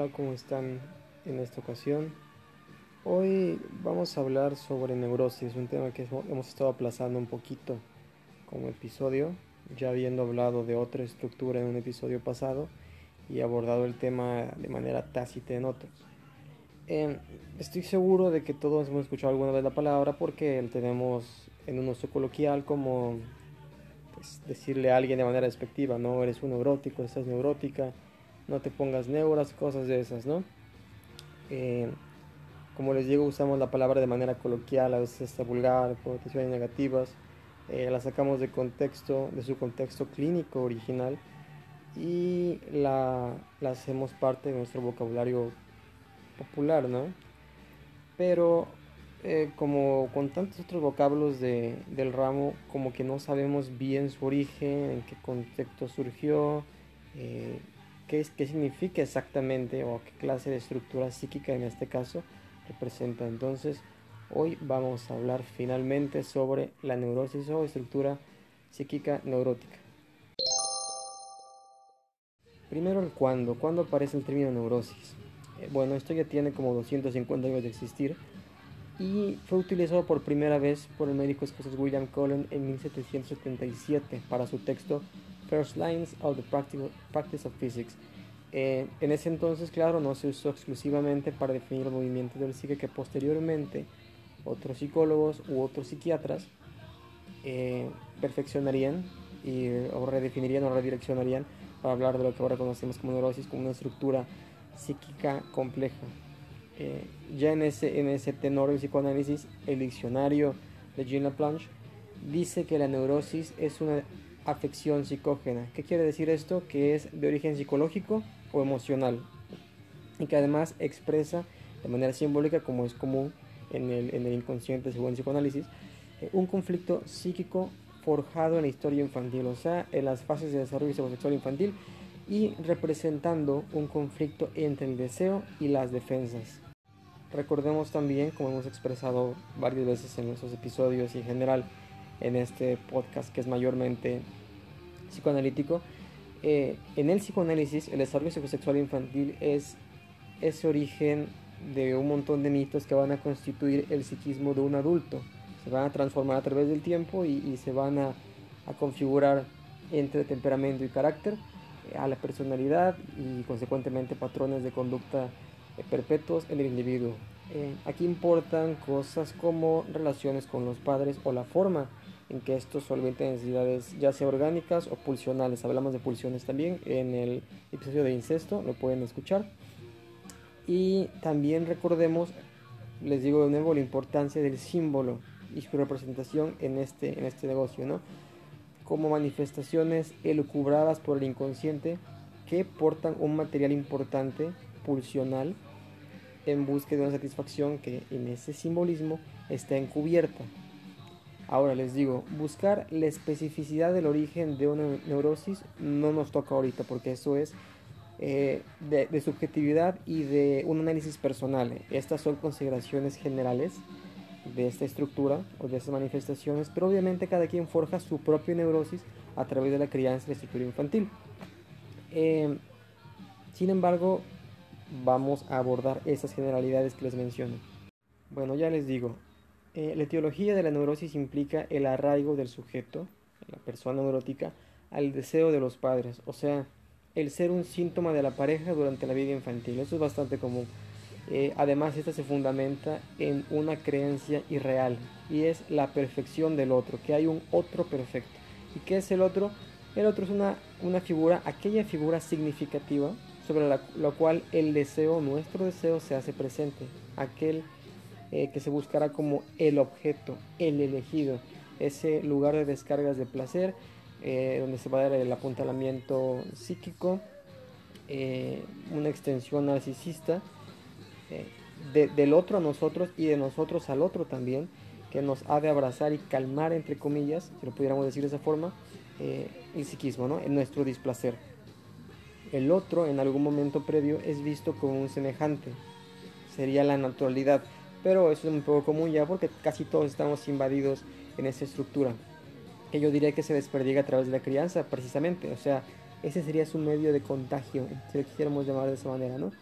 Hola, ¿cómo están en esta ocasión? Hoy vamos a hablar sobre neurosis, un tema que hemos estado aplazando un poquito como episodio, ya habiendo hablado de otra estructura en un episodio pasado y abordado el tema de manera tácita en otros. Em, estoy seguro de que todos hemos escuchado alguna vez la palabra porque tenemos en un uso coloquial como pues, decirle a alguien de manera despectiva, no eres un neurótico, estás neurótica, no te pongas neuras, cosas de esas, ¿no? Eh, como les digo, usamos la palabra de manera coloquial, a veces está vulgar, connotaciones negativas, eh, la sacamos de contexto, de su contexto clínico original y la, hacemos parte de nuestro vocabulario popular, ¿no? Pero eh, como con tantos otros vocablos de, del ramo, como que no sabemos bien su origen, en qué contexto surgió, qué, qué significa exactamente o qué clase de estructura psíquica en este caso representa. Entonces, hoy vamos a hablar finalmente sobre la neurosis o estructura psíquica neurótica. Primero el cuándo. ¿Cuándo aparece el término neurosis? Eh, bueno, esto ya tiene como 250 años de existir y fue utilizado por primera vez por el médico escocés William Cullen en 1777 para su texto First Lines of the Practice of Physics. Eh, en ese entonces, claro, no se usó exclusivamente para definir el movimiento del psique que posteriormente otros psicólogos u otros psiquiatras eh, perfeccionarían y, o redefinirían o redireccionarían para hablar de lo que ahora conocemos como neurosis, como una estructura psíquica compleja. Eh, ya en ese, en ese tenor del psicoanálisis, el diccionario de Jean Laplanche dice que la neurosis es una afección psicógena. ¿Qué quiere decir esto? Que es de origen psicológico o emocional y que además expresa de manera simbólica, como es común en el, en el inconsciente según el psicoanálisis, eh, un conflicto psíquico forjado en la historia infantil, o sea, en las fases de desarrollo sexual infantil y representando un conflicto entre el deseo y las defensas. Recordemos también, como hemos expresado varias veces en nuestros episodios y en general en este podcast que es mayormente psicoanalítico, eh, en el psicoanálisis el desarrollo psicosexual infantil es ese origen de un montón de mitos que van a constituir el psiquismo de un adulto. Se van a transformar a través del tiempo y, se van a, a, configurar entre temperamento y carácter eh, a la personalidad y consecuentemente patrones de conducta eh, perpetuos en el individuo. Eh, aquí importan cosas como relaciones con los padres o la forma en que estos solventen necesidades ya sea orgánicas o pulsionales. Hablamos de pulsiones también en el episodio de incesto, lo pueden escuchar. Y también recordemos, les digo de nuevo, la importancia del símbolo y su representación en este, en este negocio, ¿no? Como manifestaciones elucubradas por el inconsciente que portan un material importante, pulsional, en búsqueda de una satisfacción que en ese simbolismo está encubierta. Ahora les digo, buscar la especificidad del origen de una neurosis no nos toca ahorita porque eso es eh, de, subjetividad y de un análisis personal. Estas son consideraciones generales de esta estructura o de estas manifestaciones, pero obviamente cada quien forja su propia neurosis a través de la crianza y la estructura infantil. Eh, sin embargo, vamos a abordar esas generalidades que les menciono. Bueno, ya les digo, eh, la etiología de la neurosis implica el arraigo del sujeto, la persona neurótica, al deseo de los padres, o sea, el ser un síntoma de la pareja durante la vida infantil. Eso es bastante común. Eh, además, esta se fundamenta en una creencia irreal y es la perfección del otro, que hay un otro perfecto. ¿Y qué es el otro? El otro es una, una figura, aquella figura significativa sobre la, cual el deseo, nuestro deseo, se hace presente. Aquel eh, que se buscará como el objeto, el elegido, ese lugar de descargas de placer, eh, donde se va a dar el apuntalamiento psíquico, eh, una extensión narcisista del otro a nosotros y de nosotros al otro también, que nos ha de abrazar y calmar, entre comillas, si lo pudiéramos decir de esa forma, el psiquismo, ¿no? nuestro displacer. El otro, en algún momento previo, es visto como un semejante. Sería la naturalidad. Pero eso es un poco común ya porque casi todos estamos invadidos en esa estructura. Que yo diría que se desperdiga a través de la crianza, precisamente. O sea, ese sería su medio de contagio, si lo quisiéramos llamar de esa manera, ¿no?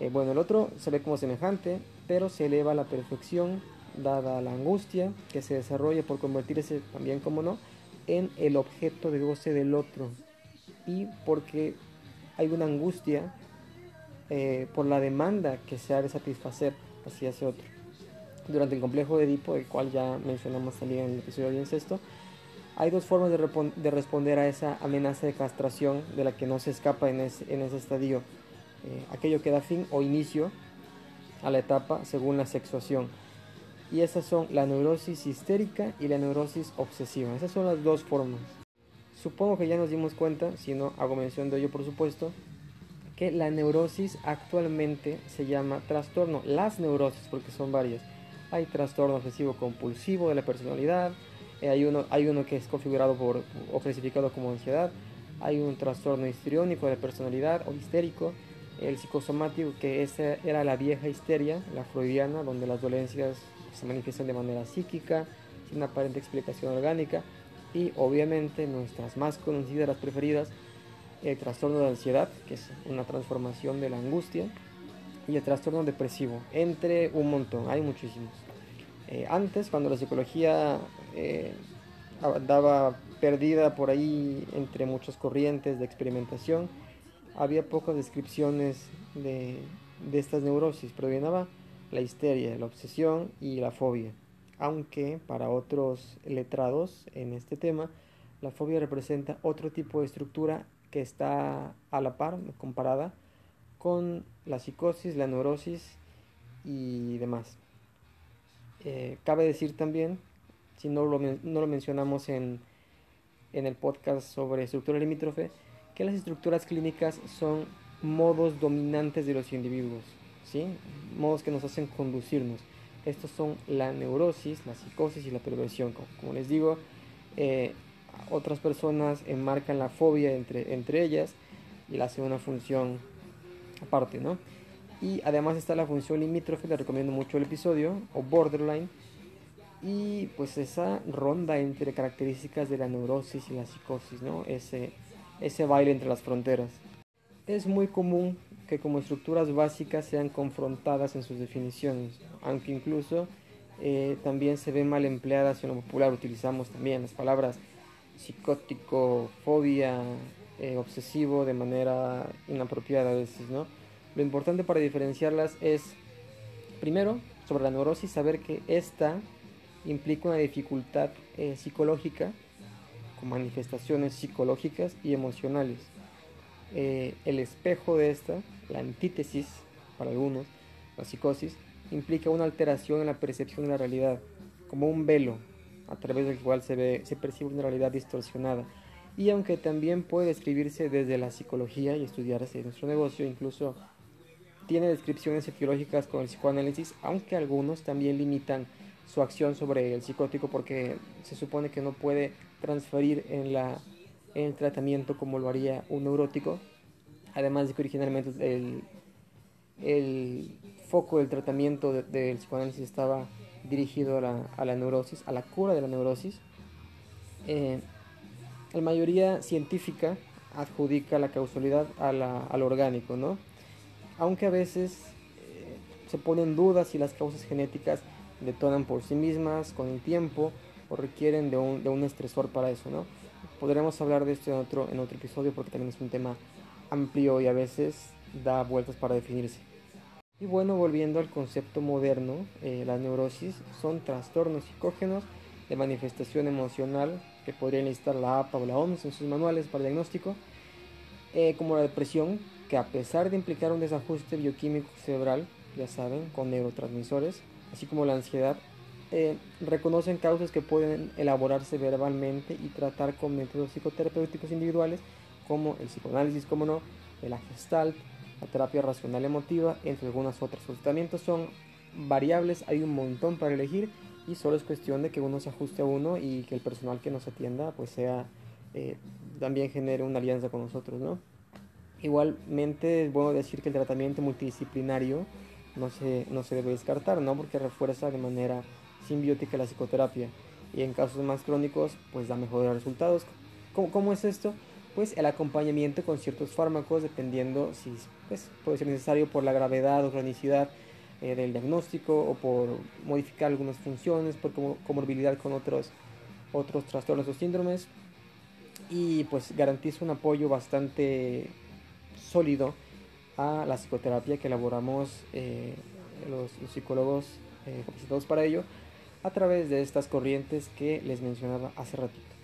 Eh, bueno, el otro se ve como semejante, pero se eleva a la perfección dada la angustia que se desarrolla por convertirse también, como no, en el objeto de goce del otro y porque hay una angustia eh, por la demanda que se ha de satisfacer hacia ese otro. Durante el complejo de Edipo, el cual ya mencionamos también en el episodio de incesto, hay dos formas de, responder a esa amenaza de castración de la que no se escapa en ese, estadio. Eh, aquello que da fin o inicio a la etapa según la sexuación. Y esas son la neurosis histérica y la neurosis obsesiva. Esas son las dos formas. Supongo que ya nos dimos cuenta, si no hago mención de ello por supuesto, que la neurosis actualmente se llama trastorno. Las neurosis, porque son varias. Hay trastorno obsesivo compulsivo de la personalidad, eh, hay, uno, hay uno que es configurado por, o clasificado como ansiedad, hay un trastorno histriónico de la personalidad o histérico, el psicosomático que esa era la vieja histeria, la freudiana, donde las dolencias se manifiestan de manera psíquica, sin aparente explicación orgánica, y obviamente nuestras más conocidas, las preferidas, el trastorno de ansiedad, que es una transformación de la angustia, y el trastorno depresivo, entre un montón, hay muchísimos. Eh, antes, cuando la psicología eh, andaba perdida por ahí entre muchas corrientes de experimentación, había pocas descripciones de, de estas neurosis, predominaba la histeria, la obsesión y la fobia aunque para otros letrados en este tema, la fobia representa otro tipo de estructura que está a la par, comparada con la psicosis, la neurosis y demás. Eh, cabe decir también, si no lo, no lo mencionamos en, en el podcast sobre estructura limítrofe, que las estructuras clínicas son modos dominantes de los individuos, ¿sí? modos que nos hacen conducirnos. Estos son la neurosis, la psicosis y la perversión. Como, les digo, eh, otras personas enmarcan la fobia entre, entre ellas y la hacen una función aparte, ¿no? Y además está la función limítrofe, le recomiendo mucho el episodio, o borderline, y pues esa ronda entre características de la neurosis y la psicosis, ¿no? Ese, ese baile entre las fronteras. Es muy común que como estructuras básicas sean confrontadas en sus definiciones, aunque incluso eh, también se ven mal empleadas en lo popular. Utilizamos también las palabras psicótico, fobia, eh, obsesivo de manera inapropiada a veces, ¿no? Lo importante para diferenciarlas es, primero, sobre la neurosis, saber que esta implica una dificultad eh, psicológica con manifestaciones psicológicas y emocionales. el espejo de esta la antítesis, para algunos, la psicosis, implica una alteración en la percepción de la realidad, como un velo a través del cual se, ve, se percibe una realidad distorsionada. Y aunque también puede describirse desde la psicología y estudiarse en nuestro negocio, incluso tiene descripciones etiológicas con el psicoanálisis, aunque algunos también limitan su acción sobre el psicótico porque se supone que no puede transferir en, la, en el tratamiento como lo haría un neurótico, además de que originalmente el, el foco del tratamiento del psicoanálisis estaba dirigido a la, a la, neurosis, a la cura de la neurosis, eh, la mayoría científica adjudica la causalidad a, la, al orgánico, ¿no? Aunque a veces eh, se ponen dudas si las causas genéticas detonan por sí mismas con el tiempo o requieren de un, de un estresor para eso, ¿no? Podremos hablar de esto en otro, en otro episodio porque también es un tema amplio y a veces da vueltas para definirse. Y bueno, volviendo al concepto moderno, eh, las neurosis son trastornos psicógenos de manifestación emocional que podrían listar la APA o la OMS en sus manuales para diagnóstico, eh, como la depresión, que a pesar de implicar un desajuste bioquímico cerebral, ya saben, con neurotransmisores, así como la ansiedad, eh, reconocen causas que pueden elaborarse verbalmente y tratar con métodos psicoterapéuticos individuales como el psicoanálisis, como no, el gestalt, la terapia racional emotiva, entre algunas otras. Los tratamientos son variables, hay un montón para elegir y solo es cuestión de que uno se ajuste a uno y que el personal que nos atienda pues sea eh, también genere una alianza con nosotros, ¿no? Igualmente es bueno decir que el tratamiento multidisciplinario no se, no se debe descartar, ¿no? Porque refuerza de manera simbiótica la psicoterapia y en casos más crónicos pues da mejores resultados. ¿Cómo, cómo es esto? Pues el acompañamiento con ciertos fármacos dependiendo si pues, puede ser necesario por la gravedad o cronicidad eh, del diagnóstico o por modificar algunas funciones, por comorbilidad con otros, otros trastornos o síndromes y pues garantiza un apoyo bastante sólido a la psicoterapia que elaboramos eh, los, psicólogos eh, capacitados para ello a través de estas corrientes que les mencionaba hace ratito.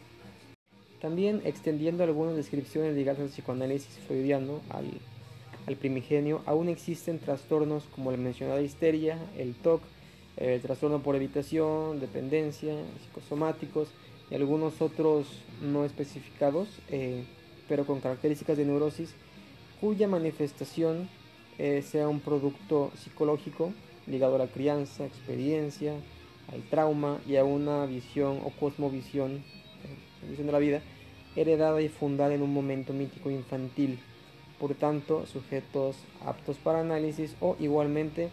También extendiendo algunas descripciones ligadas al psicoanálisis freudiano, al, primigenio, aún existen trastornos como la mencionada histeria, el TOC, el trastorno por evitación, dependencia, psicosomáticos y algunos otros no especificados, eh, pero con características de neurosis, cuya manifestación eh, sea un producto psicológico ligado a la crianza, experiencia, al trauma y a una visión o cosmovisión visión de la vida heredada y fundada en un momento mítico infantil, por tanto sujetos aptos para análisis o igualmente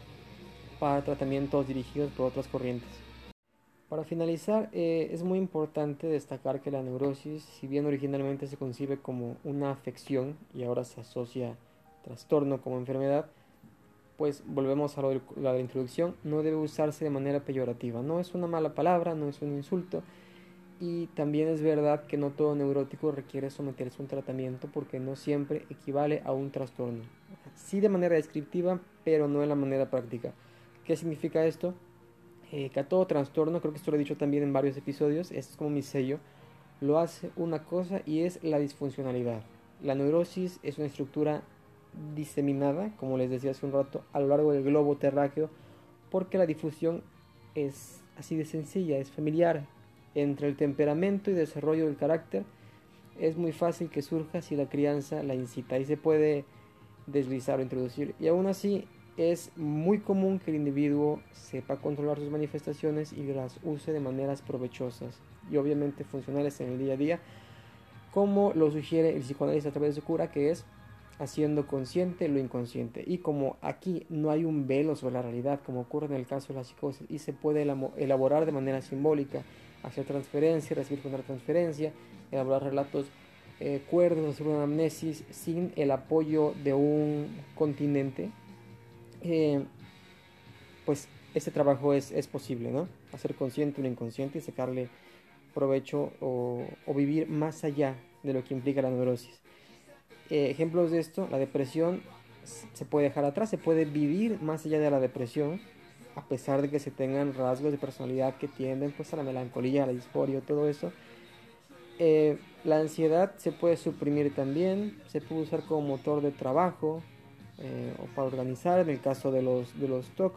para tratamientos dirigidos por otras corrientes. Para finalizar, eh, es muy importante destacar que la neurosis, si bien originalmente se concibe como una afección y ahora se asocia trastorno como enfermedad, pues volvemos a lo de la introducción, no debe usarse de manera peyorativa. No es una mala palabra, no es un insulto. Y también es verdad que no todo neurótico requiere someterse a un tratamiento porque no siempre equivale a un trastorno. Sí de manera descriptiva, pero no de la manera práctica. ¿Qué significa esto? Eh, que a todo trastorno, creo que esto lo he dicho también en varios episodios, es como mi sello, lo hace una cosa y es la disfuncionalidad. La neurosis es una estructura diseminada, como les decía hace un rato, a lo largo del globo terráqueo, porque la difusión es así de sencilla, es familiar. Entre el temperamento y desarrollo del carácter es muy fácil que surja si la crianza la incita y se puede deslizar o introducir. Y aún así es muy común que el individuo sepa controlar sus manifestaciones y las use de maneras provechosas y obviamente funcionales en el día a día, como lo sugiere el psicoanálisis a través de su cura, que es haciendo consciente lo inconsciente. Y como aquí no hay un velo sobre la realidad, como ocurre en el caso de la psicosis, y se puede elaborar de manera simbólica, hacer transferencia, recibir transferencia, elaborar relatos eh, cuerdos, hacer una amnesis sin el apoyo de un continente, eh, pues ese trabajo es, es, posible, ¿no? Hacer consciente lo inconsciente y sacarle provecho o, o vivir más allá de lo que implica la neurosis. Eh, ejemplos de esto, la depresión se puede dejar atrás, se puede vivir más allá de la depresión, a pesar de que se tengan rasgos de personalidad que tienden pues, a la melancolía, a la disforia, todo eso. Eh, la ansiedad se puede suprimir también, se puede usar como motor de trabajo eh, o para organizar en el caso de los, de los TOC.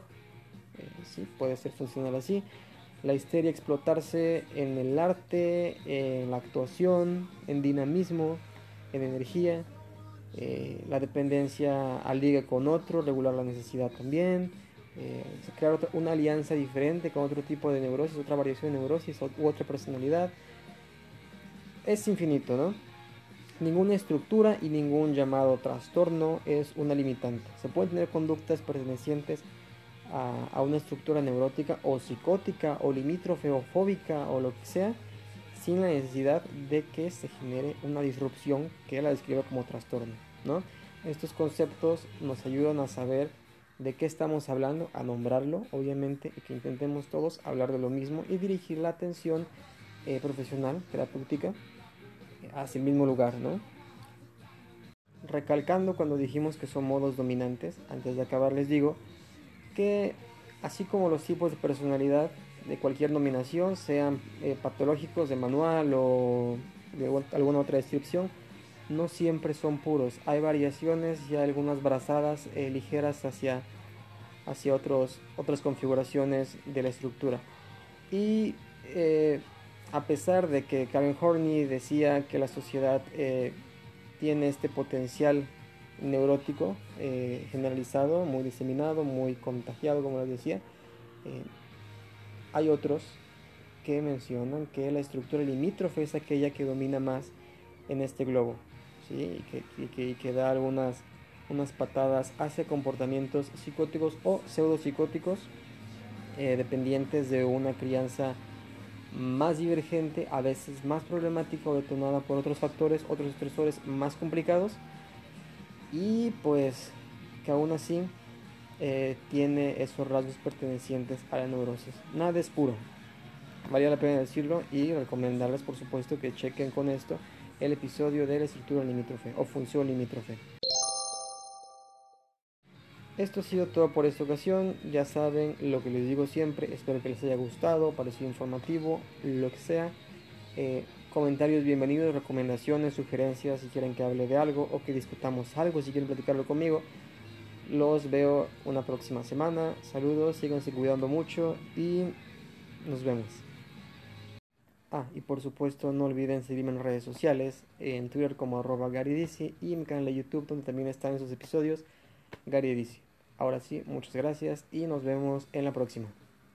sí, puede ser funcional así. La histeria explotarse en el arte, en la actuación, en dinamismo, en energía. Eh, la dependencia al liga con otro, regular la necesidad también, eh, crear una alianza diferente con otro tipo de neurosis, otra variación de neurosis u otra personalidad. Es infinito, ¿no? Ninguna estructura y ningún llamado trastorno es una limitante. Se pueden tener conductas pertenecientes a, una estructura neurótica o psicótica o limítrofe o fóbica o lo que sea, sin la necesidad de que se genere una disrupción que la describe como trastorno. ¿no? Estos conceptos nos ayudan a saber de qué estamos hablando, a nombrarlo, obviamente, y que intentemos todos hablar de lo mismo y dirigir la atención eh, profesional, terapéutica, hacia el mismo lugar, ¿no? Recalcando cuando dijimos que son modos dominantes, antes de acabar les digo que así como los tipos de personalidad de cualquier nominación, sean eh, patológicos de manual o de alguna otra descripción, no siempre son puros. Hay variaciones y algunas brazadas eh, ligeras hacia, hacia otros, otras configuraciones de la estructura. Y eh, a pesar de que Karen Horney decía que la sociedad tiene este potencial neurótico generalizado, muy diseminado, muy contagiado, como les decía, hay otros que mencionan que la estructura limítrofe es aquella que domina más en este globo ¿sí? y, que, que, da algunas unas patadas hacia comportamientos psicóticos o pseudopsicóticos eh, dependientes de una crianza más divergente, a veces más problemática o detonada por otros factores, otros estresores más complicados y pues que aún así eh, tiene esos rasgos pertenecientes a la neurosis. Nada es puro, valía la pena decirlo y recomendarles por supuesto que chequen con esto el episodio de la estructura limítrofe o función limítrofe. Esto ha sido todo por esta ocasión, ya saben lo que les digo siempre, espero que les haya gustado, parecido informativo, lo que sea. Eh, comentarios bienvenidos, recomendaciones, sugerencias si quieren que hable de algo o que discutamos algo, si quieren platicarlo conmigo. Los veo una próxima semana. Saludos, síganse cuidando mucho y nos vemos. Ah, y por supuesto no olviden seguirme en redes sociales, en Twitter como arroba y en mi canal de YouTube donde también están esos episodios, Gary Ahora sí, muchas gracias y nos vemos en la próxima.